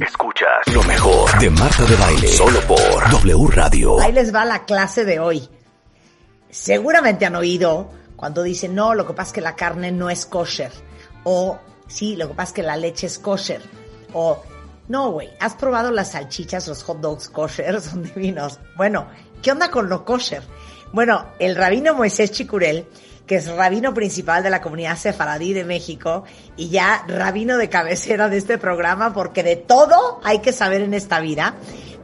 Escuchas lo mejor de Marta de Baile. Solo por W Radio. Ahí les va la clase de hoy. Seguramente han oído cuando dicen, no, lo que pasa es que la carne no es kosher. O, sí, lo que pasa es que la leche es kosher. O, no, güey, ¿has probado las salchichas, los hot dogs kosher? Son divinos. Bueno, ¿qué onda con lo kosher? Bueno, el rabino Moisés Chicurel que es rabino principal de la comunidad sefaradí de México y ya rabino de cabecera de este programa, porque de todo hay que saber en esta vida,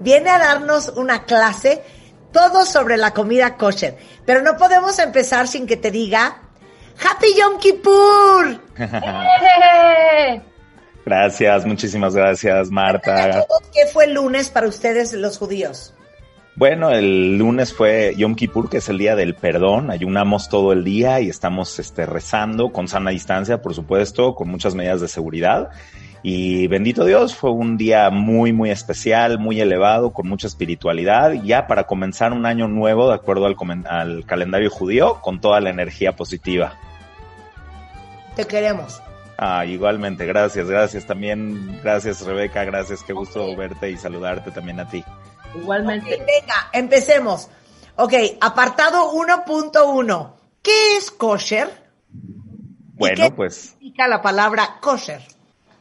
viene a darnos una clase todo sobre la comida kosher. Pero no podemos empezar sin que te diga Happy Yom Kippur. gracias, muchísimas gracias, Marta. ¿Qué fue el lunes para ustedes los judíos? Bueno, el lunes fue Yom Kippur, que es el día del perdón. Ayunamos todo el día y estamos este, rezando con sana distancia, por supuesto, con muchas medidas de seguridad. Y bendito Dios, fue un día muy, muy especial, muy elevado, con mucha espiritualidad, ya para comenzar un año nuevo, de acuerdo al, al calendario judío, con toda la energía positiva. Te queremos. Ah, igualmente, gracias, gracias también, gracias Rebeca, gracias, qué gusto verte y saludarte también a ti. Igualmente. venga, empecemos. Ok, apartado 1.1. ¿Qué es kosher? Bueno, qué pues. significa la palabra kosher?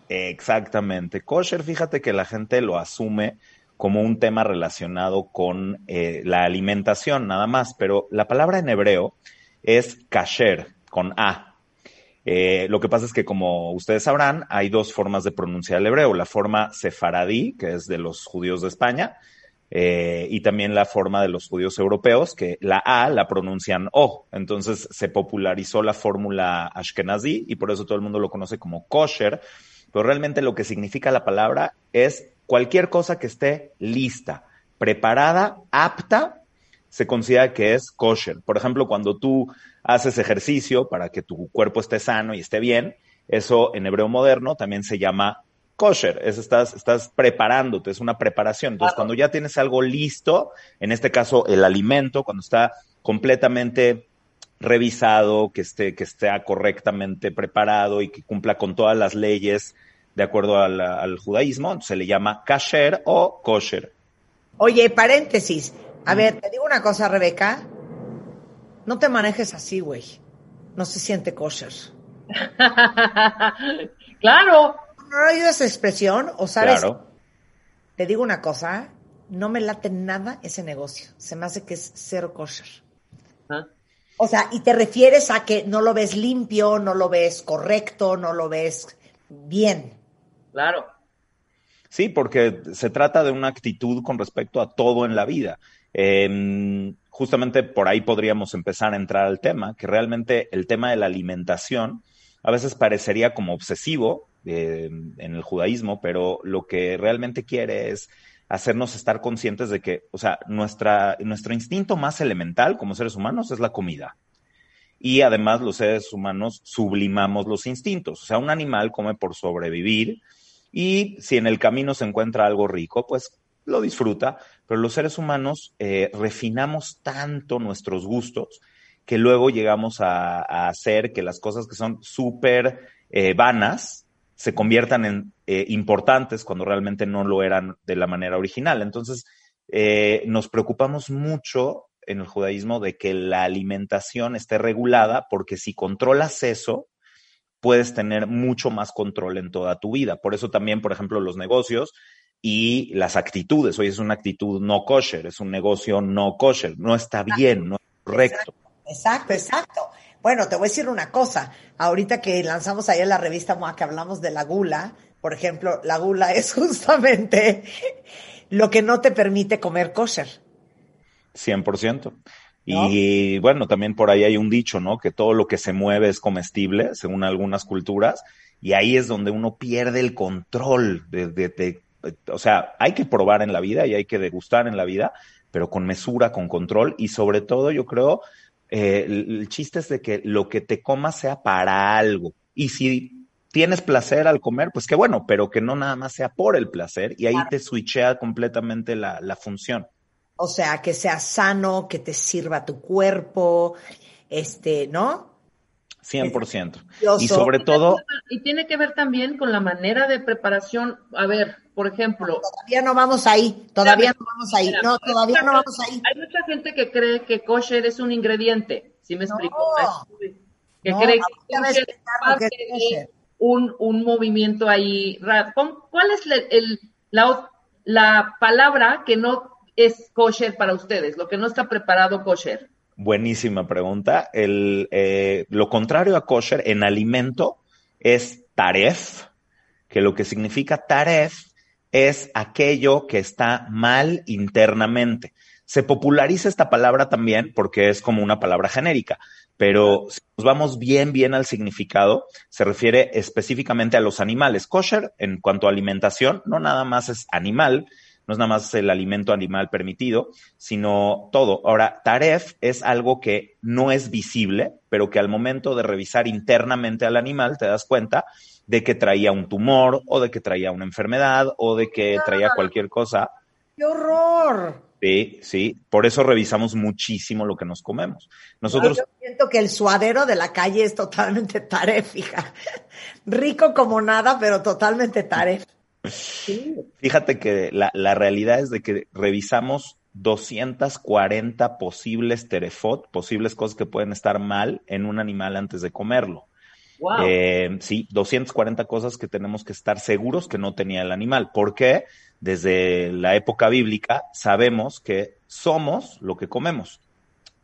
Exactamente. Kosher, fíjate que la gente lo asume como un tema relacionado con eh, la alimentación, nada más, pero la palabra en hebreo es kasher, con A. Eh, lo que pasa es que, como ustedes sabrán, hay dos formas de pronunciar el hebreo. La forma sefaradí, que es de los judíos de España, eh, y también la forma de los judíos europeos, que la A la pronuncian O. Entonces se popularizó la fórmula Ashkenazi y por eso todo el mundo lo conoce como kosher, pero realmente lo que significa la palabra es cualquier cosa que esté lista, preparada, apta, se considera que es kosher. Por ejemplo, cuando tú haces ejercicio para que tu cuerpo esté sano y esté bien, eso en hebreo moderno también se llama kosher, es estás, estás preparándote, es una preparación. Entonces, cuando ya tienes algo listo, en este caso el alimento, cuando está completamente revisado, que esté, que esté correctamente preparado y que cumpla con todas las leyes de acuerdo al, judaísmo, se le llama kasher o kosher. Oye, paréntesis. A ver, te digo una cosa, Rebeca. No te manejes así, güey. No se siente kosher. claro, no oído esa expresión? ¿O sabes? Te digo una cosa, no me late nada ese negocio. Se me hace que es cero kosher. ¿Ah? O sea, y te refieres a que no lo ves limpio, no lo ves correcto, no lo ves bien. Claro. Sí, porque se trata de una actitud con respecto a todo en la vida. justamente por ahí podríamos empezar a entrar al tema, que realmente el tema de la alimentación a veces parecería como obsesivo, en el judaísmo, pero lo que realmente quiere es hacernos estar conscientes de que, o sea, nuestra, nuestro instinto más elemental como seres humanos es la comida. Y además los seres humanos sublimamos los instintos. O sea, un animal come por sobrevivir y si en el camino se encuentra algo rico, pues lo disfruta, pero los seres humanos eh, refinamos tanto nuestros gustos que luego llegamos a, hacer que las cosas que son súper eh, vanas, se conviertan en eh, importantes cuando realmente no lo eran de la manera original. Entonces, eh, nos preocupamos mucho en el judaísmo de que la alimentación esté regulada, porque si controlas eso, puedes tener mucho más control en toda tu vida. Por eso también, por ejemplo, los negocios y las actitudes. Hoy es una actitud no kosher, es un negocio no kosher, no está bien, no es correcto. Exacto, exacto. Bueno, te voy a decir una cosa. Ahorita que lanzamos ayer la revista MOA que hablamos de la gula, por ejemplo, la gula es justamente lo que no te permite comer kosher. 100%. Y bueno, también por ahí hay un dicho, ¿no? Que todo lo que se mueve es comestible, según algunas culturas, y ahí es donde uno pierde el control de, o sea, hay que probar en la vida y hay que degustar en la vida, pero con mesura, con control y sobre todo yo creo, eh, el, el chiste es de que lo que te comas sea para algo. Y si tienes placer al comer, pues qué bueno, pero que no nada más sea por el placer y ahí te switchea completamente la, la función. O sea, que sea sano, que te sirva tu cuerpo, este, ¿no? 100%. Yo Y sobre todo, Y tiene que ver también con la manera de preparación. A ver, por ejemplo, Todavía no vamos ahí, todavía no vamos ahí, no, todavía no vamos ahí. hay mucha gente que cree que kosher es un ingrediente. ¿Sí me explico? No. Que No, cree que kosher es parte de un, un movimiento ahí. raro. ¿Cómo- ¿Cuál es la, el- la, la palabra que no es kosher para ustedes? Lo que no está preparado kosher. Buenísima pregunta. Eh, lo contrario a kosher en alimento es taref, que lo que significa taref es aquello que está mal internamente. Se populariza esta palabra también porque es como una palabra genérica, pero si nos vamos bien, bien al significado, se refiere específicamente a los animales. Kosher, en cuanto a alimentación, no nada más es animal, no es nada más el alimento animal permitido, sino todo. Ahora, taref es algo que no es visible, pero que al momento de revisar internamente al animal te das cuenta de que traía un tumor o de que traía una enfermedad o de que traía cualquier cosa. ¡Qué horror! Sí, sí, por eso revisamos muchísimo lo que nos comemos. Nosotros, Yo siento que el suadero de la calle es totalmente taref, hija. Rico como nada, pero totalmente taref. Fíjate que la, la realidad es de que revisamos 240 posibles terefot, posibles cosas que pueden estar mal en un animal antes de comerlo. Wow. Eh, sí, 240 cosas que tenemos que estar seguros que no tenía el animal. porque Desde la época bíblica sabemos que somos lo que comemos.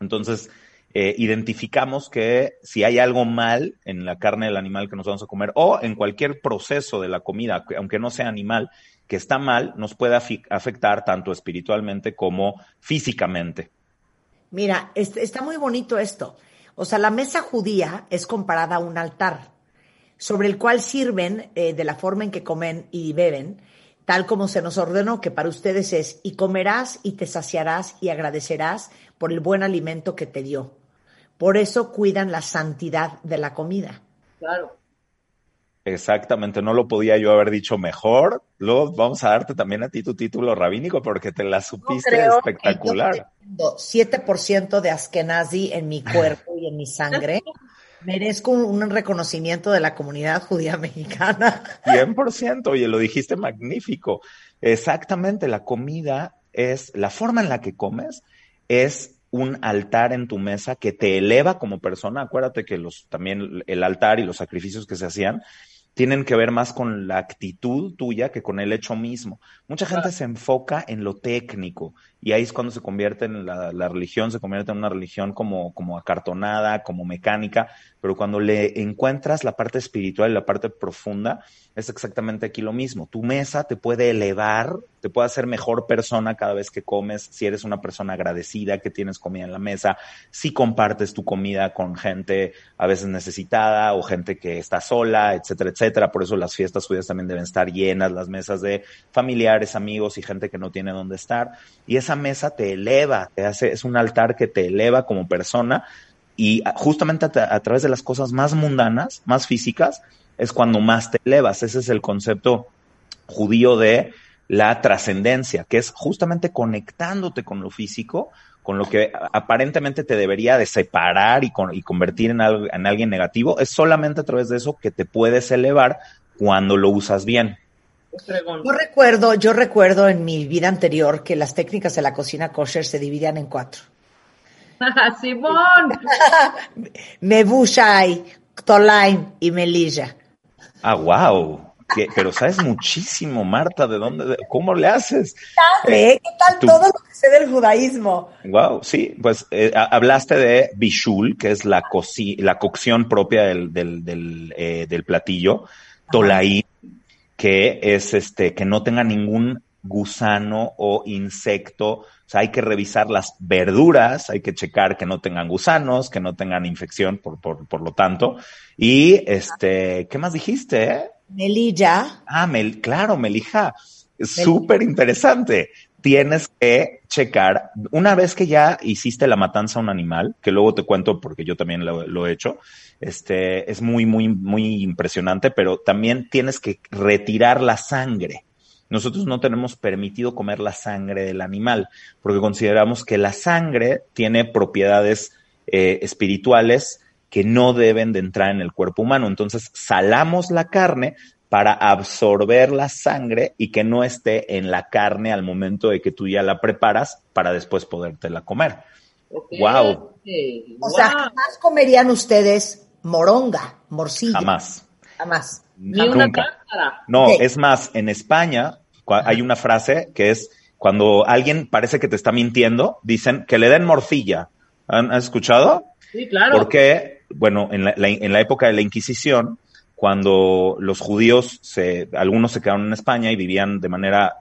Entonces, eh, identificamos que si hay algo mal en la carne del animal que nos vamos a comer o en cualquier proceso de la comida, que- aunque no sea animal, que está mal, nos puede afectar tanto espiritualmente como físicamente. Mira, es- está muy bonito esto. O sea, la mesa judía es comparada a un altar sobre el cual sirven eh, de la forma en que comen y beben, tal como se nos ordenó que para ustedes es, y comerás y te saciarás y agradecerás por el buen alimento que te dio. Por eso cuidan la santidad de la comida. Claro. Exactamente, no lo podía yo haber dicho mejor. Luego vamos a darte también a ti tu título rabínico porque te la supiste creo espectacular. que yo teniendo 7% de Askenazi en mi cuerpo y en mi sangre. Merezco un, un reconocimiento de la comunidad judía mexicana. 100%, oye, lo dijiste magnífico. Exactamente, la comida es, la forma en la que comes es un altar en tu mesa que te eleva como persona. Acuérdate que los, también el altar y los sacrificios que se hacían tienen que ver más con la actitud tuya que con el hecho mismo. Mucha gente se enfoca en lo técnico y ahí es cuando se convierte en la, la religión, se convierte en una religión como, como acartonada, como mecánica, pero cuando le encuentras la parte espiritual y la parte profunda, es exactamente aquí lo mismo. Tu mesa te puede elevar, te puede hacer mejor persona cada vez que comes, si eres una persona agradecida que tienes comida en la mesa, si compartes tu comida con gente a veces necesitada o gente que está sola, etcétera, etcétera. Por eso las fiestas judías también deben estar llenas, las mesas de familiares, amigos y gente que no tiene dónde estar. Y esa mesa te eleva, te hace, es un altar que te eleva como persona y justamente a, a través de las cosas más mundanas, más físicas, es cuando más te elevas. Ese es el concepto judío de la trascendencia, que es justamente conectándote con lo físico, con lo que aparentemente te debería de separar y, con, y convertir en, algo, en alguien negativo, es solamente a través de eso que te puedes elevar cuando lo usas bien. Yo recuerdo, yo recuerdo en mi vida anterior que las técnicas de la cocina kosher se dividían en cuatro. Simón. Mebushai, Tolaim y Melilla. Ah, wow. ¿Qué? Pero sabes muchísimo, Marta, ¿de dónde? De, ¿Cómo le haces? ¿Qué, ¿Qué tal tú, todo lo que sé del judaísmo? Wow, sí, pues eh, hablaste de bishul, que es la, coci la cocción propia del, del, del, eh, del platillo, tolaí, que es este, que no tenga ningún gusano o insecto. O sea, hay que revisar las verduras, hay que checar que no tengan gusanos, que no tengan infección, por, por, por lo tanto. Y este, ¿qué más dijiste? Melilla. Ah, mel, claro, melija. Súper interesante. Tienes que checar, una vez que ya hiciste la matanza a un animal, que luego te cuento porque yo también lo, lo he hecho, este, es muy, muy, muy impresionante, pero también tienes que retirar la sangre. Nosotros no tenemos permitido comer la sangre del animal, porque consideramos que la sangre tiene propiedades eh, espirituales que no deben de entrar en el cuerpo humano. Entonces, salamos la carne para absorber la sangre y que no esté en la carne al momento de que tú ya la preparas para después podértela comer. Wow. O sea, jamás comerían ustedes moronga, morcilla. Jamás. Jamás. Ni una Nunca. cáscara. No, es más, en España hay una frase que es cuando alguien parece que te está mintiendo, dicen que le den morcilla. ¿Han has escuchado? Sí, claro. Porque, bueno, en la, la- en la época de la Inquisición, cuando los judíos, se, algunos se quedaron en España y vivían de manera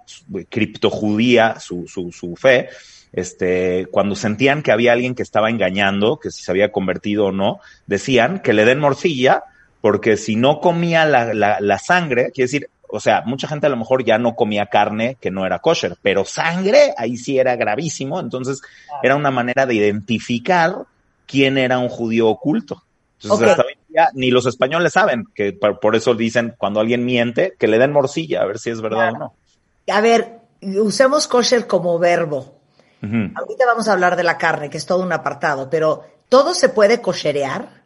criptojudía su, su, su fe, este, cuando sentían que había alguien que estaba engañando, que si se había convertido o no, decían que le den morcilla, porque si no comía la, la, la sangre, quiere decir, o sea, mucha gente a lo mejor ya no comía carne que no era kosher, pero sangre ahí sí era gravísimo, entonces era una manera de identificar quién era un judío oculto. Entonces, Ok. hasta hoy en día, ni los españoles saben, que por, eso dicen cuando alguien miente, que le den morcilla, a ver si es verdad o no. A ver, usemos kosher como verbo. Ahorita vamos a hablar de la carne, que es todo un apartado, pero ¿todo se puede kosherear?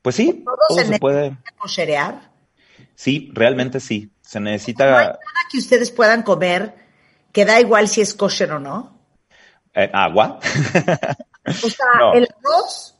Pues sí, Todo todo se se puede. ¿Puede kosherear? Sí, realmente sí. Se No hay necesita nada que ustedes puedan comer que da igual si es kosher o no. eh, agua. O sea, No. el arroz,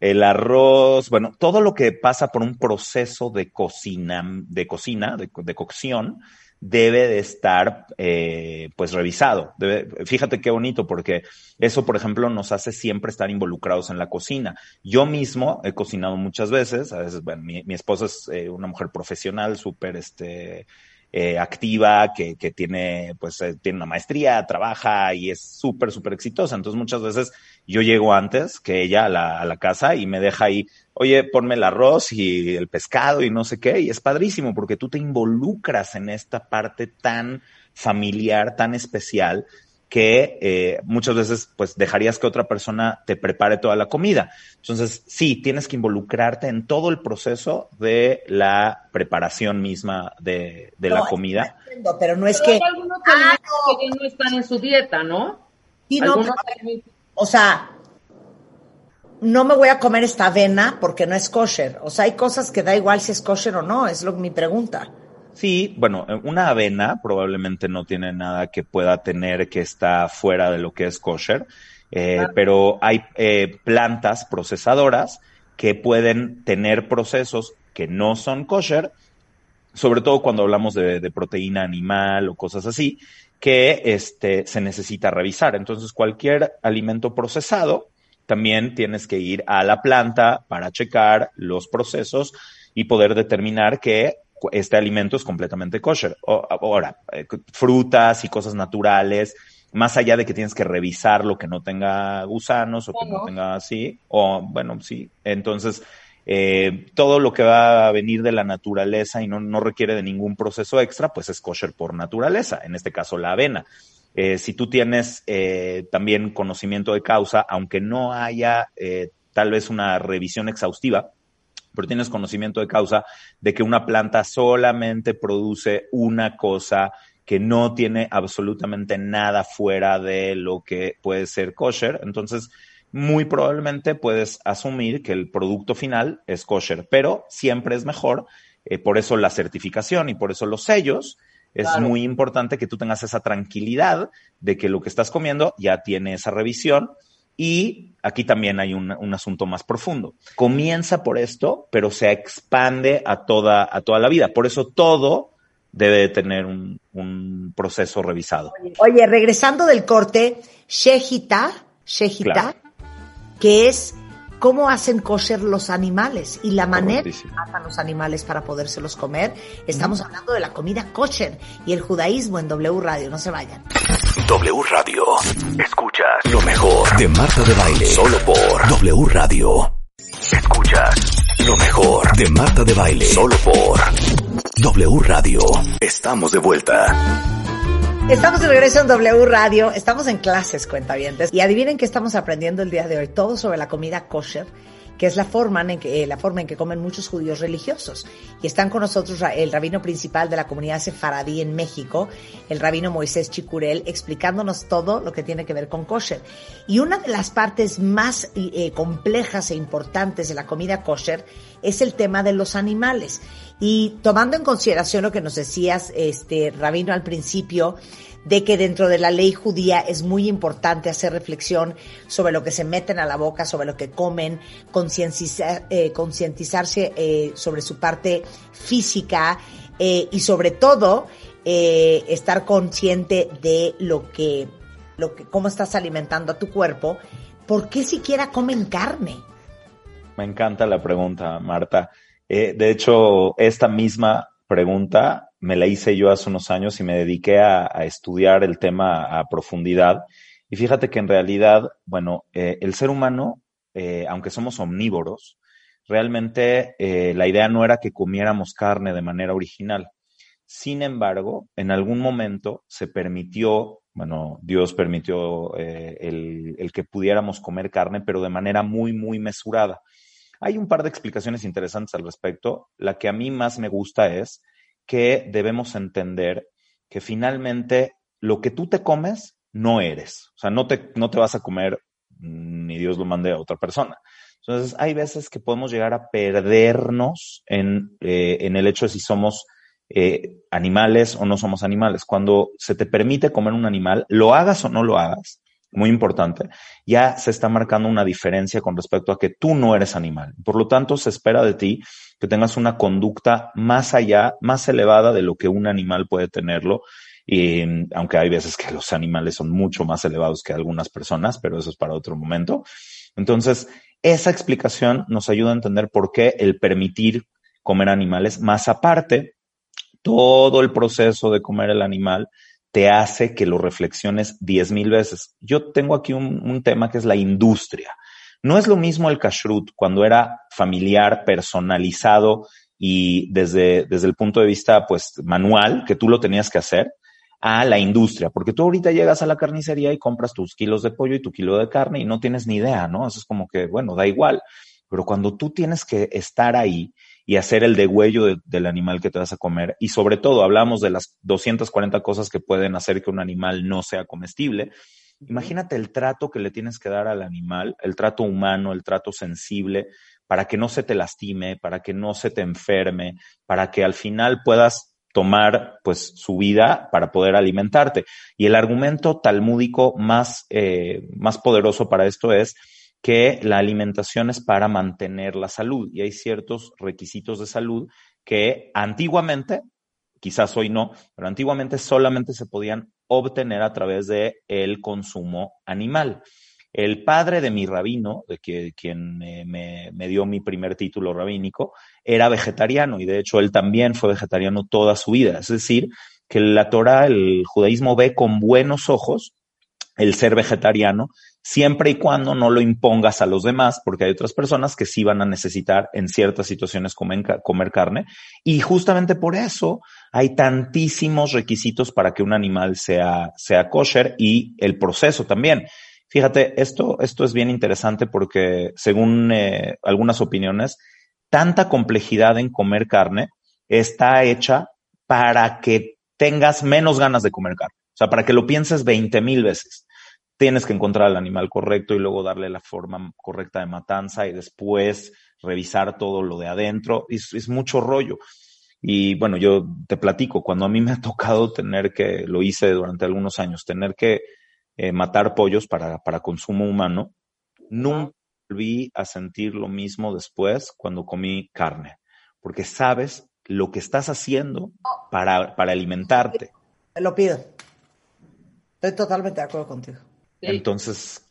El arroz, bueno, todo lo que pasa por un proceso de cocina, de cocina, de, de cocción, debe de estar, eh, pues, revisado. Debe- fíjate qué bonito, porque eso, por ejemplo, nos hace siempre estar involucrados en la cocina. Yo mismo he cocinado muchas veces, a veces, bueno, mi, mi esposa es eh, una mujer profesional, súper, este, eh, activa, que, que tiene, pues, eh, tiene una maestría, trabaja y es súper, súper exitosa. Entonces, muchas veces yo llego antes que ella a la, a la casa y me deja ahí, oye, ponme el arroz y el pescado y no sé qué. Y es padrísimo porque tú te involucras en esta parte tan familiar, tan especial que eh, muchas veces pues dejarías que otra persona te prepare toda la comida. Entonces, sí, tienes que involucrarte en todo el proceso de la preparación misma de, de la comida. entiendo, pero no es Pero que, hay algunos Ah, no. que ya no están en su dieta, ¿no? Sí, no, pero- o sea, no me voy a comer esta avena porque no es kosher. O sea, hay cosas que da igual si es kosher o no, es lo mi pregunta. Sí, bueno, eh, una avena probablemente no tiene nada que pueda tener que está fuera de lo que es kosher, eh, pero hay eh, plantas procesadoras que pueden tener procesos que no son kosher, sobre todo cuando hablamos de, de proteína animal o cosas así, que este, se necesita revisar. Entonces, cualquier alimento procesado, también tienes que ir a la planta para checar los procesos y poder determinar que este alimento es completamente kosher. O- ahora, eh, frutas y cosas naturales, más allá de que tienes que revisar lo que no tenga gusanos o que no tenga así, o bueno, sí, entonces eh, todo lo que va a venir de la naturaleza y no, no requiere de ningún proceso extra, pues es kosher por naturaleza, en este caso la avena. Eh, si tú tienes eh, también conocimiento de causa, aunque no haya tal vez una revisión exhaustiva, pero tienes conocimiento de causa de que una planta solamente produce una cosa que no tiene absolutamente nada fuera de lo que puede ser kosher, entonces muy probablemente puedes asumir que el producto final es kosher, pero siempre es mejor, eh, por eso la certificación y por eso los sellos, es Claro. muy importante que tú tengas esa tranquilidad de que lo que estás comiendo ya tiene esa revisión y aquí también hay un, un asunto más profundo. Comienza por esto, pero se expande a toda, a toda la vida. Por eso todo debe de tener un, un proceso revisado. Oye, regresando del corte, Shejita, Shejita, Claro. que es cómo hacen kosher los animales y la manera que matan los animales para podérselos comer. Estamos hablando de la comida kosher y el judaísmo en W Radio. No se vayan. W Radio. Escuchas lo mejor de Marta de Baile. Solo por W Radio. Escuchas lo mejor de Marta de Baile. Solo por W Radio. Estamos de vuelta. Estamos de regreso en W Radio. Estamos en clases, cuentavientes. Y adivinen qué estamos aprendiendo el día de hoy. Todo sobre la comida kosher que es la forma en que, eh, la forma en que comen muchos judíos religiosos. Y están con nosotros el rabino principal de la comunidad sefaradí en México, el rabino Moisés Chicurel, explicándonos todo lo que tiene que ver con kosher. Y una de las partes más eh, complejas e importantes de la comida kosher es el tema de los animales. Y tomando en consideración lo que nos decías, este, rabino, al principio, de que dentro de la ley judía es muy importante hacer reflexión sobre lo que se meten a la boca, sobre lo que comen, eh, concientizarse eh, sobre su parte física eh, y sobre todo estar consciente de lo que, lo que, cómo estás alimentando a tu cuerpo. ¿Por qué siquiera comen carne? Me encanta la pregunta, Marta. de hecho, esta misma pregunta me la hice yo hace unos años y me dediqué a, estudiar el tema a profundidad. Y fíjate que en realidad, bueno, eh, el ser humano, eh, aunque somos omnívoros, realmente eh, la idea no era que comiéramos carne de manera original. Sin embargo, en algún momento se permitió, bueno, Dios permitió el que pudiéramos comer carne, pero de manera muy, muy mesurada. Hay un par de explicaciones interesantes al respecto. La que a mí más me gusta es que debemos entender que finalmente lo que tú te comes no eres. O sea, no te, no te vas a comer ni Dios lo mande a otra persona. Entonces, hay veces que podemos llegar a perdernos en, eh, en el hecho de si somos eh, animales o no somos animales. Cuando se te permite comer un animal, lo hagas o no lo hagas, muy importante, ya se está marcando una diferencia con respecto a que tú no eres animal. Por lo tanto, se espera de ti que tengas una conducta más allá, más elevada de lo que un animal puede tenerlo. Y aunque hay veces que los animales son mucho más elevados que algunas personas, pero eso es para otro momento. Entonces, esa explicación nos ayuda a entender por qué el permitir comer animales, más aparte, todo el proceso de comer el animal te hace que lo reflexiones diez mil veces. Yo tengo aquí un, tema que es la industria. No es lo mismo el kashrut cuando era familiar, personalizado y desde, desde el punto de vista pues manual, que tú lo tenías que hacer, a la industria, porque tú ahorita llegas a la carnicería y compras tus kilos de pollo y tu kilo de carne y no tienes ni idea, ¿no? Eso es como que, bueno, da igual. Pero cuando tú tienes que estar ahí y hacer el degüello del animal que te vas a comer. Y sobre todo, hablamos de las 240 cosas que pueden hacer que un animal no sea comestible. Imagínate el trato que le tienes que dar al animal, el trato humano, el trato sensible, para que no se te lastime, para que no se te enferme, para que al final puedas tomar pues su vida para poder alimentarte. Y el argumento talmúdico más, eh, más poderoso para esto es que la alimentación es para mantener la salud y hay ciertos requisitos de salud que antiguamente, quizás hoy no, pero antiguamente solamente se podían obtener a través de el consumo animal. El padre de mi rabino, de quien me, me, dio mi primer título rabínico, era vegetariano y de hecho él también fue vegetariano toda su vida. Es decir, que la Torah, el judaísmo ve con buenos ojos el ser vegetariano siempre y cuando no lo impongas a los demás, porque hay otras personas que sí van a necesitar en ciertas situaciones comer, comer, carne. Y justamente por eso hay tantísimos requisitos para que un animal sea, sea kosher y el proceso también. Fíjate, esto, esto es bien interesante porque según eh, algunas opiniones, tanta complejidad en comer carne está hecha para que tengas menos ganas de comer carne. O sea, para que lo pienses 20 mil veces tienes que encontrar al animal correcto y luego darle la forma correcta de matanza y después revisar todo lo de adentro. Es, es mucho rollo. Y bueno, yo te platico, cuando a mí me ha tocado tener que, lo hice durante algunos años, tener que eh, matar pollos para, para consumo humano, nunca volví a sentir lo mismo después cuando comí carne, porque sabes lo que estás haciendo para, para alimentarte. Te lo pido. Estoy totalmente de acuerdo contigo. Entonces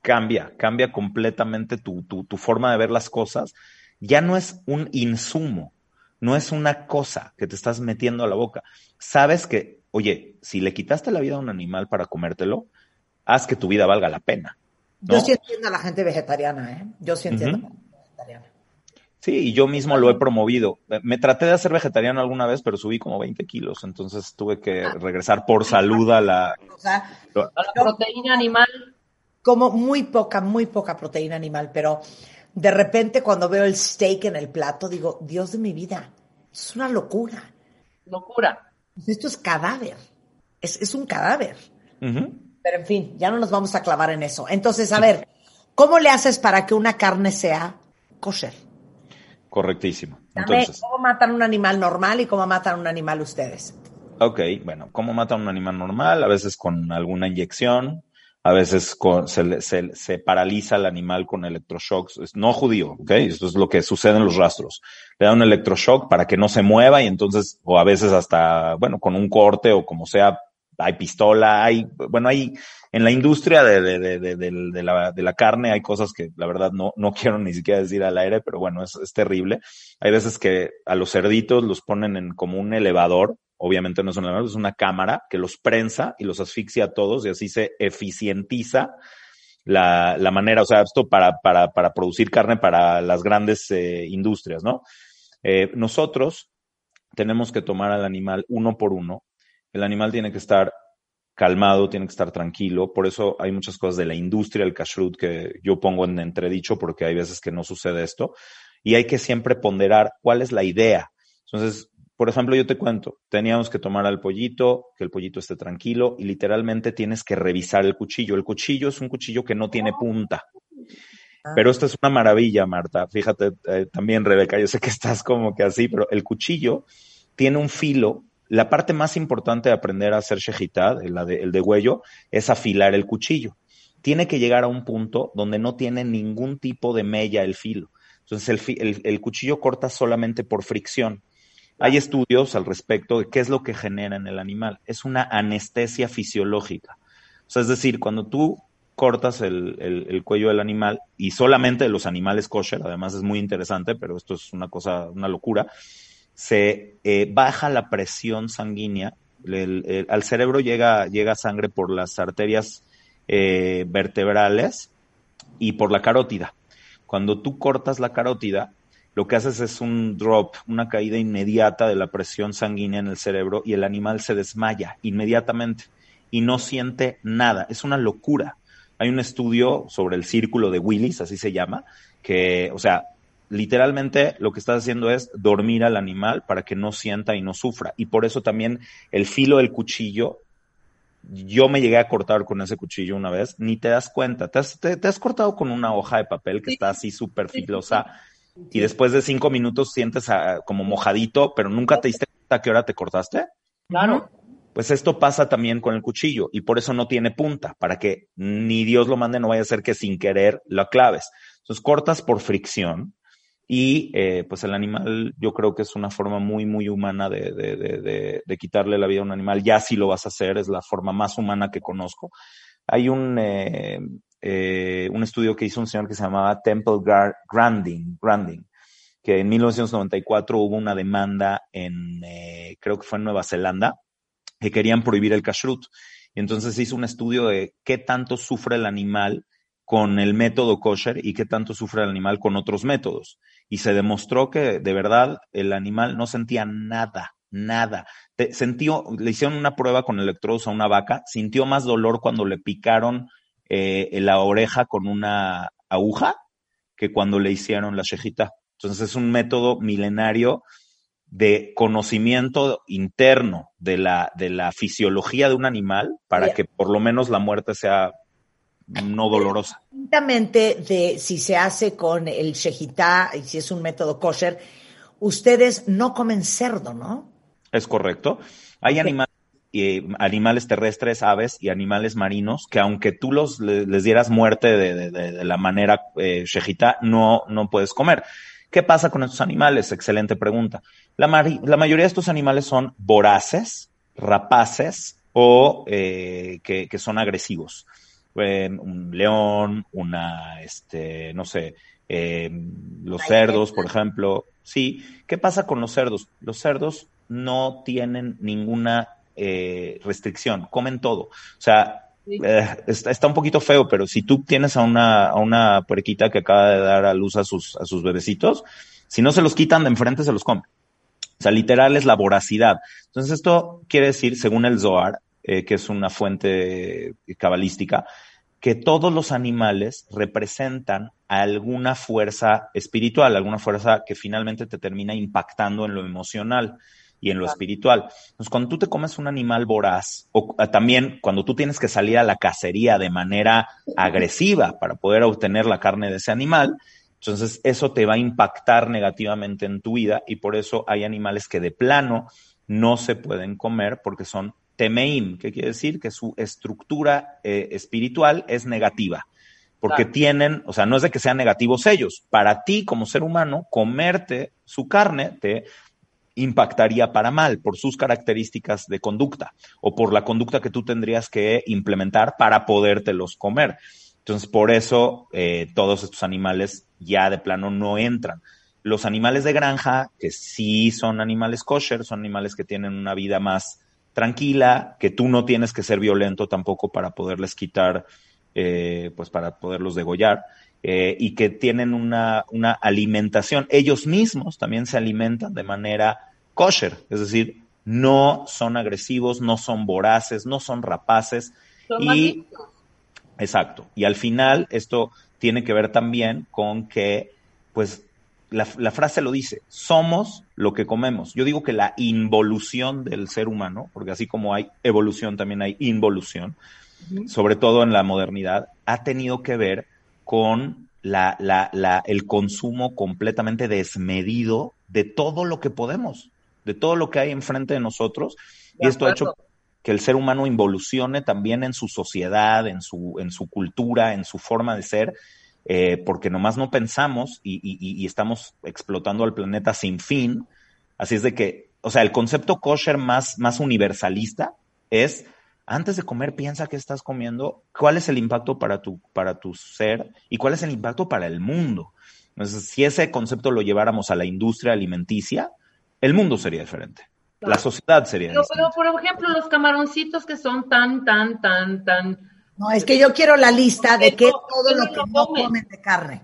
cambia, cambia completamente tu, tu, forma de ver las cosas. Ya no es un insumo, no es una cosa que te estás metiendo a la boca. Sabes que, oye, si le quitaste la vida a un animal para comértelo, haz que tu vida valga la pena. Yo sí entiendo a la gente vegetariana, ¿eh? Yo sí entiendo a la gente vegetariana. Sí, y yo mismo lo he promovido. Me traté de hacer vegetariano alguna vez, pero subí como 20 kilos, entonces tuve que Ah. regresar por salud a la... O sea, A la proteína animal. como muy poca, muy poca proteína animal, pero de repente cuando veo el steak en el plato, digo, Dios de mi vida, es una locura. Locura. Esto es cadáver. Es, es un cadáver. Pero en fin, ya no nos vamos a clavar en eso. Entonces, a ver, ¿cómo le haces para que una carne sea kosher? Correctísimo. Entonces, ¿Cómo matan un animal normal y cómo matan un animal ustedes? ok, bueno, ¿cómo mata a un animal normal? A veces con alguna inyección, a veces con, se, le- se, se paraliza el animal con electroshocks. Es no judío, ¿ok? Esto es lo que sucede en los rastros. Le da un electroshock para que no se mueva y entonces, o a veces hasta, bueno, con un corte o como sea, hay pistola, hay, bueno, hay, en la industria de, de, de, de, la, de la carne hay cosas que la verdad no, no quiero ni siquiera decir al aire, pero bueno, es, es terrible. Hay veces que a los cerditos los ponen en como un elevador, obviamente no es un elevador, es una cámara que los prensa y los asfixia a todos y así se eficientiza la, la manera, o sea, esto para, para, para producir carne para las grandes eh, industrias, ¿no? Eh, nosotros tenemos que tomar al animal uno por uno. El animal tiene que estar calmado, tiene que estar tranquilo. Por eso hay muchas cosas de la industria del kashrut que yo pongo en entredicho porque hay veces que no sucede esto. Y hay que siempre ponderar cuál es la idea. Entonces, por ejemplo, yo te cuento, teníamos que tomar al pollito, que el pollito esté tranquilo y literalmente tienes que revisar el cuchillo. El cuchillo es un cuchillo que no tiene punta. Pero esto es una maravilla, Marta. Fíjate, eh, también, Rebeca, yo sé que estás como que así, pero el cuchillo tiene un filo. La parte más importante de aprender a hacer shejitad, el de, el de huello, es afilar el cuchillo. Tiene que llegar a un punto donde no tiene ningún tipo de mella el filo. Entonces, el, el- cuchillo corta solamente por fricción. Hay estudios al respecto de qué es lo que genera en el animal. Es una anestesia fisiológica. Es decir, cuando tú cortas el, el- el cuello del animal y solamente los animales kosher, además es muy interesante, pero esto es una cosa, una locura, se eh, baja la presión sanguínea, el- al cerebro llega, llega sangre por las arterias eh, vertebrales y por la carótida. Cuando tú cortas la carótida, lo que haces es un drop, una caída inmediata de la presión sanguínea en el cerebro y el animal se desmaya inmediatamente y no siente nada. Es una locura. Hay un estudio sobre el círculo de Willis, así se llama, que, o sea, literalmente lo que estás haciendo es dormir al animal para que no sienta y no sufra. Y por eso también el filo del cuchillo, yo me llegué a cortar con ese cuchillo una vez, ni te das cuenta. Te has, te- te has cortado con una hoja de papel que Sí. está así súper sí, filosa y después de cinco minutos sientes como mojadito, pero nunca te diste cuenta a qué hora te cortaste. Claro. Pues esto pasa también con el cuchillo y por eso no tiene punta, para que ni Dios lo mande, no vaya a ser que sin querer lo claves. Entonces cortas por fricción y eh, pues el animal yo creo que es una forma muy, muy humana de, de, de, de, quitarle la vida a un animal. Ya si lo vas a hacer, es la forma más humana que conozco. Hay un, eh, eh, un estudio que hizo un señor que se llamaba Temple Gar- Grandin, Grandin, que en 1994 hubo una demanda en, eh, creo que fue en Nueva Zelanda, que querían prohibir el kashrut. Y entonces hizo un estudio de qué tanto sufre el animal con el método kosher y qué tanto sufre el animal con otros métodos. Y se demostró que de verdad el animal no sentía nada, nada. Te- Sentió, le hicieron una prueba con electrodos a una vaca, sintió más dolor cuando le picaron eh, la oreja con una aguja que cuando le hicieron la shejita. Entonces es un método milenario de conocimiento interno de la, de la fisiología de un animal para que por lo menos la muerte sea no dolorosa. Distintamente de si se hace con el shejitá y si es un método kosher, ustedes no comen cerdo, ¿no? Es correcto. Hay animales, eh, animales terrestres, aves y animales marinos que aunque tú los, le- les dieras muerte de, de- de- de la manera eh, shejitá, no, no puedes comer. ¿Qué pasa con estos animales? Excelente pregunta. La, la mayoría de estos animales son voraces, rapaces o eh, que, que son agresivos. Eh, un león, una, este, no sé, eh, los cerdos, por ejemplo. Sí. ¿Qué pasa con los cerdos? Los cerdos no tienen ninguna eh, restricción, comen todo. O sea, Sí. eh, está, está un poquito feo, pero si tú tienes a una, a una puerquita que acaba de dar a luz a sus, a sus bebecitos, Si no se los quitan de enfrente, se los comen. O sea, literal es la voracidad. Entonces, esto quiere decir, según el Zohar, eh, que es una fuente cabalística, que todos los animales representan alguna fuerza espiritual, alguna fuerza que finalmente te termina impactando en lo emocional y en lo espiritual. Entonces, cuando tú te comes un animal voraz, o ah, también cuando tú tienes que salir a la cacería de manera agresiva para poder obtener la carne de ese animal, entonces eso te va a impactar negativamente en tu vida y por eso hay animales que de plano no se pueden comer porque son temeim, que quiere decir que su estructura eh, espiritual es negativa. Porque tienen, o sea, no es de que sean negativos ellos. Para ti, como ser humano, comerte su carne te impactaría para mal por sus características de conducta o por la conducta que tú tendrías que implementar para podértelos comer. Entonces, por eso eh, todos estos animales ya de plano no entran. Los animales de granja, que sí son animales kosher, son animales que tienen una vida más tranquila, que tú no tienes que ser violento tampoco para poderles quitar, eh, pues para poderlos degollar, eh, y que tienen una, una alimentación. Ellos mismos también se alimentan de manera kosher, es decir, no son agresivos, no son voraces, no son rapaces. y, exacto. Y al final, esto tiene que ver también con que, pues, la, frase lo dice, somos lo que comemos. Yo digo que la involución del ser humano, porque así como hay evolución, también hay involución, sobre todo en la modernidad, ha tenido que ver con la, la, el consumo completamente desmedido de todo lo que podemos, de todo lo que hay enfrente de nosotros. y esto ha hecho que el ser humano involucione también en su sociedad, en su, en su cultura, en su forma de ser, eh, porque nomás no pensamos y, estamos explotando al planeta sin fin. Así es de que, o sea, el concepto kosher más, más universalista es, antes de comer, piensa qué estás comiendo, cuál es el impacto para tu, para tu ser y cuál es el impacto para el mundo. Entonces, si ese concepto lo lleváramos a la industria alimenticia, el mundo sería diferente. La sociedad sería diferente. Pero, por ejemplo, los camaroncitos que son tan, tan, tan, tan no, es que yo quiero la lista de qué todo lo que no comen de carne.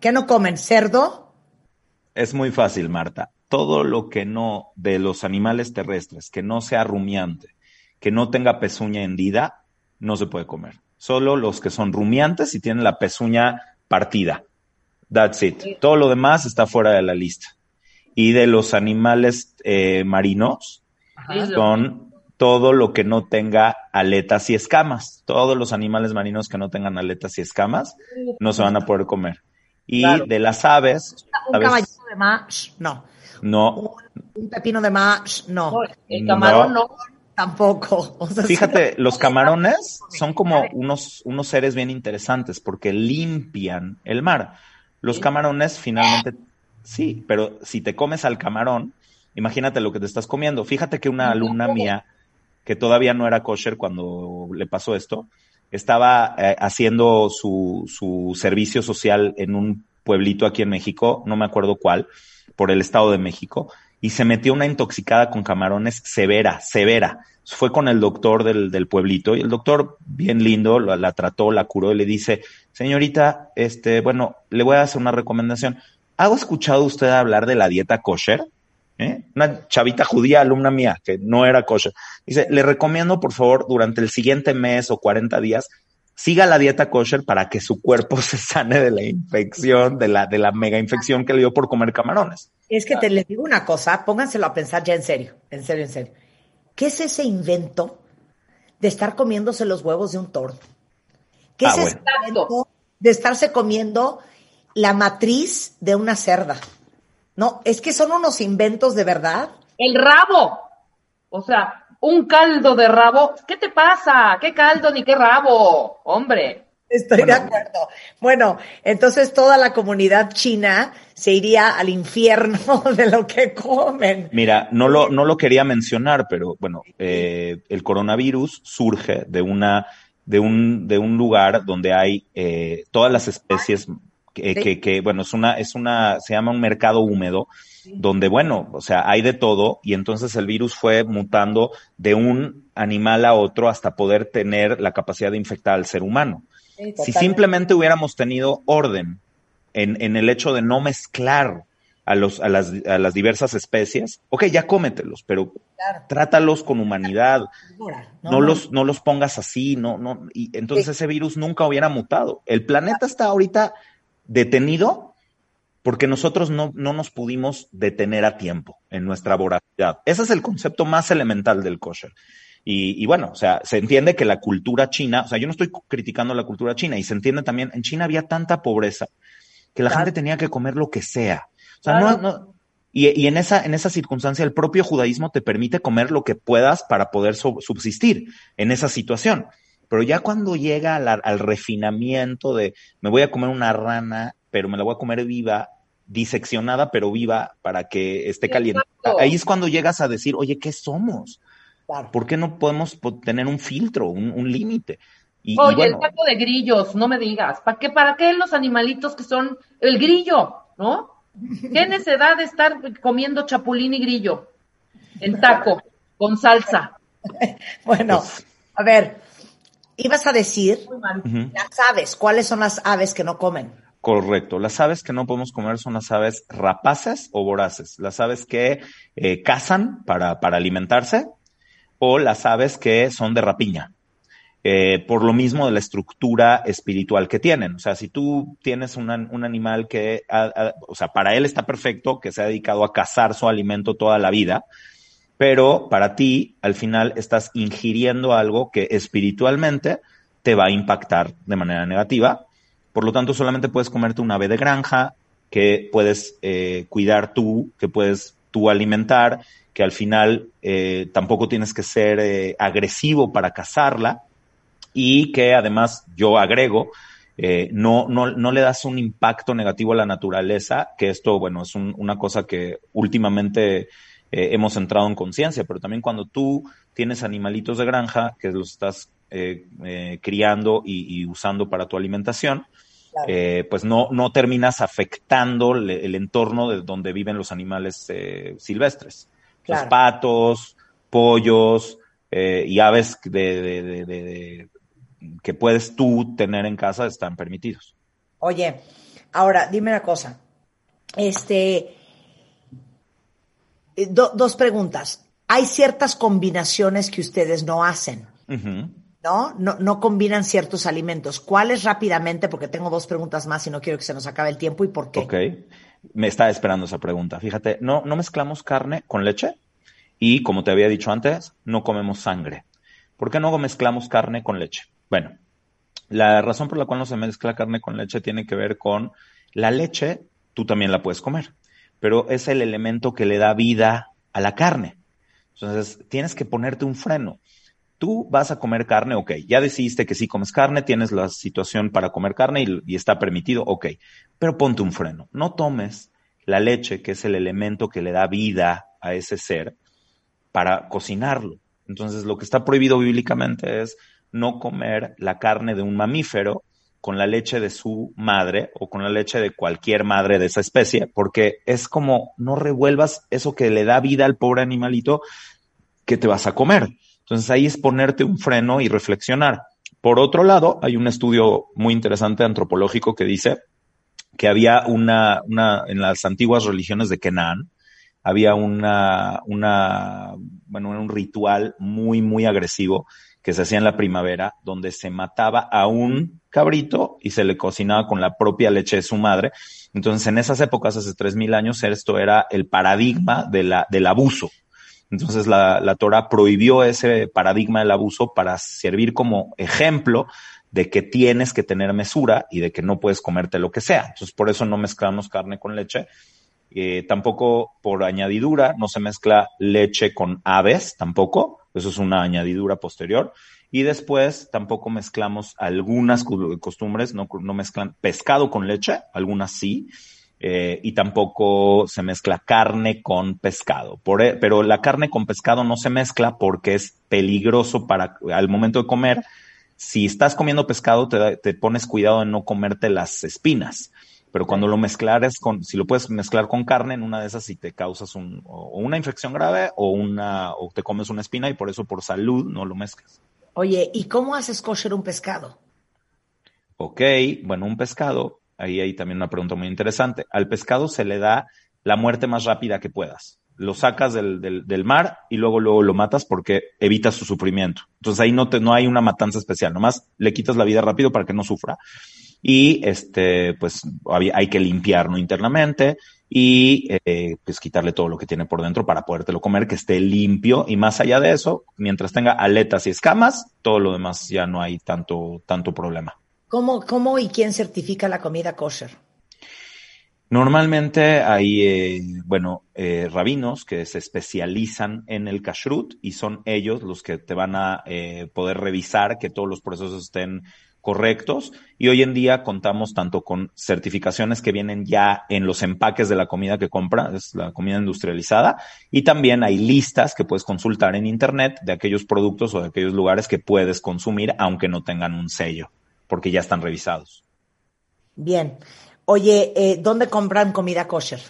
¿Qué no comen? ¿Cerdo? Es muy fácil, Marta. Todo lo que no, de los animales terrestres, que no sea rumiante, que no tenga pezuña hendida, no se puede comer. Solo los que son rumiantes y tienen la pezuña partida. That's it. Todo lo demás está fuera de la lista. Y de los animales eh, marinos, son todo lo que no tenga aletas y escamas. Todos los animales marinos que no tengan aletas y escamas no se van a poder comer. Y de las aves. Un caballito de mash, no. No. Un, pepino de mash, no. El camarón no. Tampoco. Fíjate, los camarones son como unos, unos seres bien interesantes porque limpian el mar. Los camarones finalmente, sí, pero si te comes al camarón, imagínate lo que te estás comiendo. Fíjate que una alumna mía que todavía no era kosher cuando le pasó esto, estaba eh, haciendo su, su servicio social en un pueblito aquí en México, no me acuerdo cuál, por el Estado de México, y se metió una intoxicada con camarones severa, severa. Fue con el doctor del, del pueblito y el doctor, bien lindo, la, la, trató, la curó y le dice, señorita, este, bueno, le voy a hacer una recomendación. ¿Ha escuchado usted hablar de la dieta kosher? ¿Eh? una chavita judía, alumna mía, que no era kosher. Dice, le recomiendo, por favor, durante el siguiente mes o 40 días, siga la dieta kosher para que su cuerpo se sane de la infección, de la, de la mega infección que le dio por comer camarones. Es que te le digo una cosa, pónganselo a pensar ya en serio, en serio, en serio. ¿Qué es ese invento de estar comiéndose los huevos de un toro? ¿Qué ah, es ese invento de estarse comiendo la matriz de una cerda? No, es que son unos inventos de verdad. El rabo. O sea, un caldo de rabo. ¿Qué te pasa? ¿Qué caldo ni qué rabo? Hombre. Estoy de acuerdo. Bueno, entonces toda la comunidad china se iría al infierno de lo que comen. Mira, no lo, no lo quería mencionar, pero bueno, eh, el coronavirus surge de una, de un, de un lugar donde hay eh, todas las especies que, que, bueno, es una, es una, se llama un mercado húmedo, donde, bueno, o sea, hay de todo, y entonces el virus fue mutando de un animal a otro hasta poder tener la capacidad de infectar al ser humano. si simplemente hubiéramos tenido orden en, en el hecho de no mezclar a, los, a, las, a las diversas especies, ok, ya cómetelos, pero trátalos con humanidad. No, los, no los pongas así, no, no, y entonces ese virus nunca hubiera mutado. El planeta está ahorita detenido porque nosotros no, no nos pudimos detener a tiempo en nuestra voracidad. Ese es el concepto más elemental del kosher. Y, y, bueno, o sea, se entiende que la cultura china, o sea, yo no estoy criticando la cultura china, y se entiende también, en China había tanta pobreza que la gente tenía que comer lo que sea. O sea, no, no, y, y, en esa, en esa circunstancia, el propio judaísmo te permite comer lo que puedas para poder subsistir en esa situación. Pero ya cuando llega al, al refinamiento de me voy a comer una rana, pero me la voy a comer viva, diseccionada pero viva para que esté caliente. Ahí es cuando llegas a decir, oye, ¿qué somos? ¿Por qué no podemos tener un filtro, un, un límite? Oye, el taco de grillos, no me digas. ¿Para qué, ¿Para qué los animalitos que son el grillo, no? ¿Qué necesidad de estar comiendo chapulín y grillo en taco con salsa? bueno, a ver, ibas a decir las aves. ¿Cuáles son las aves que no comen? Correcto. Las aves que no podemos comer son las aves rapaces o voraces. Las aves que eh, cazan para, para alimentarse o las aves que son de rapiña. Eh, por lo mismo de la estructura espiritual que tienen. O sea, si tú tienes un animal que, o sea, para él está perfecto, que se ha dedicado a cazar su alimento toda la vida, pero para ti, al final, estás ingiriendo algo que espiritualmente te va a impactar de manera negativa. Por lo tanto, solamente puedes comerte un ave de granja que puedes eh, cuidar tú, que puedes tú alimentar, que al final eh, tampoco tienes que ser agresivo para cazarla y que además yo agrego, eh, no, no, no, le das un impacto negativo a la naturaleza, que esto, bueno, es una cosa que últimamente eh, hemos entrado en conciencia, pero también cuando tú tienes animalitos de granja que los estás eh, criando y, usando para tu alimentación, pues no, no terminas afectando el, entorno de donde viven los animales silvestres. Los patos, pollos y aves de, que puedes tú tener en casa están permitidos. Oye, ahora dime una cosa. Este, eh, dos preguntas. Hay ciertas combinaciones que ustedes no hacen, ¿no? ¿no? No combinan ciertos alimentos. ¿Cuáles rápidamente? Porque tengo dos preguntas más y no quiero que se nos acabe el tiempo. ¿Y por qué? Ok. Me está esperando esa pregunta. Fíjate, no, no mezclamos carne con leche y, como te había dicho antes, no comemos sangre. ¿Por qué no mezclamos carne con leche? Bueno, la razón por la cual no se mezcla carne con leche tiene que ver con la leche, tú también la puedes comer, pero es el elemento que le da vida a la carne. Entonces, tienes que ponerte un freno. Tú vas a comer carne, ok, ya decidiste que sí comes carne, tienes la situación para comer carne y, y está permitido, ok, pero ponte un freno. No tomes la leche, que es el elemento que le da vida a ese ser, para cocinarlo. Entonces, lo que está prohibido bíblicamente es no comer la carne de un mamífero con la leche de su madre o con la leche de cualquier madre de esa especie, porque es como no revuelvas eso que le da vida al pobre animalito que te vas a comer. Entonces ahí es ponerte un freno y reflexionar. Por otro lado, hay un estudio muy interesante antropológico que dice que había una, una en las antiguas religiones de Kenan, había una, una, bueno, un ritual muy, muy agresivo que se hacía en la primavera, donde se mataba a un cabrito y se le cocinaba con la propia leche de su madre. Entonces, en esas épocas, hace tres mil años, esto era el paradigma del abuso. Entonces, la, la Torah prohibió ese paradigma del abuso para servir como ejemplo de que tienes que tener mesura y de que no puedes comerte lo que sea. Entonces, por eso no mezclamos carne con leche. Eh, tampoco por añadidura, no se mezcla leche con aves, tampoco. Eso es una añadidura posterior. Y después tampoco mezclamos algunas costumbres, no, no mezclan pescado con leche, algunas sí, eh, y tampoco se mezcla carne con pescado. E, pero la carne con pescado no se mezcla porque es peligroso para al momento de comer. Si estás comiendo pescado, te, te pones cuidado de no comerte las espinas pero cuando lo mezclares con, si lo puedes mezclar con carne, en una de esas si te causas un, o una infección grave o una, o te comes una espina y por eso por salud no lo mezclas. Oye, ¿y cómo haces kosher un pescado? Ok, bueno, un pescado, ahí hay también una pregunta muy interesante. Al pescado se le da la muerte más rápida que puedas. Lo sacas del, del, mar y luego, luego lo matas porque evitas su sufrimiento. Entonces ahí no, te, no hay una matanza especial, nomás le quitas la vida rápido para que no sufra. Y este, pues hay que limpiarlo internamente y eh, pues quitarle todo lo que tiene por dentro para podértelo comer, que esté limpio y más allá de eso, mientras tenga aletas y escamas, todo lo demás ya no hay tanto, tanto problema. ¿Cómo, cómo y quién certifica la comida kosher? Normalmente hay, eh, bueno, eh, rabinos que se especializan en el kashrut y son ellos los que te van a eh, poder revisar que todos los procesos estén correctos. Y hoy en día contamos tanto con certificaciones que vienen ya en los empaques de la comida que compra, es la comida industrializada, y también hay listas que puedes consultar en Internet de aquellos productos o de aquellos lugares que puedes consumir aunque no tengan un sello, porque ya están revisados. Bien. Oye, eh, ¿dónde compran comida kosher?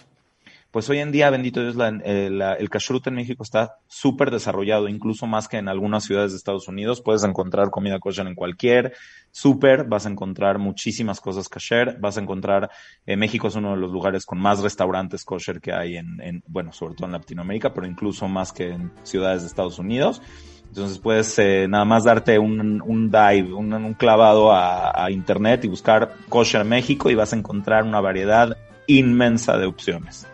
Pues hoy en día, bendito Dios, el kashrut en México está súper desarrollado, incluso más que en algunas ciudades de Estados Unidos. Puedes encontrar comida kosher en cualquier súper, vas a encontrar muchísimas cosas kosher, vas a encontrar, eh, México es uno de los lugares con más restaurantes kosher que hay en, bueno, sobre todo en Latinoamérica, pero incluso más que en ciudades de Estados Unidos. Entonces puedes eh, nada más darte un, dive, un, un clavado a, a, internet y buscar Kosher México y vas a encontrar una variedad inmensa de opciones.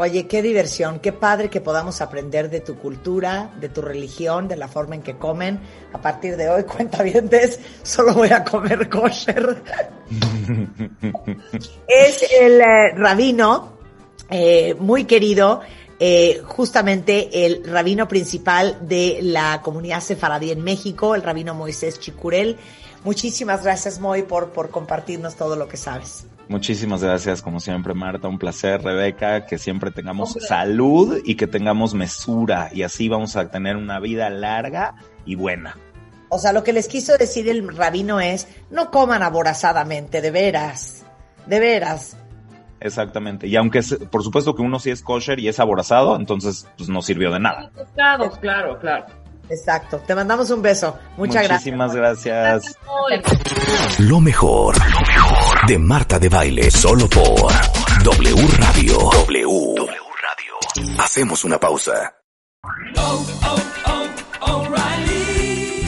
Oye, qué diversión, qué padre que podamos aprender de tu cultura, de tu religión, de la forma en que comen. A partir de hoy, cuenta bien, solo voy a comer kosher. es el eh, rabino eh, muy querido eh, justamente el rabino principal de la comunidad sefaradí en México, el rabino Moisés Chicurel. Muchísimas gracias, Moy, por, por compartirnos todo lo que sabes. Muchísimas gracias, como siempre, Marta. Un placer, Rebeca, que siempre tengamos salud y que tengamos mesura. Y así vamos a tener una vida larga y buena. O sea, lo que les quiso decir el rabino es, no coman aborazadamente, de veras, de veras. Exactamente. Y aunque por supuesto que uno sí es kosher y es aborazado, entonces pues no sirvió de nada. Pescados, claro, claro. Exacto. Te mandamos un beso. Muchas Muchísimas gracias. gracias. Lo mejor, lo mejor de Marta de Baile, solo por W Radio. W. w Radio. Hacemos una pausa. Oh, oh,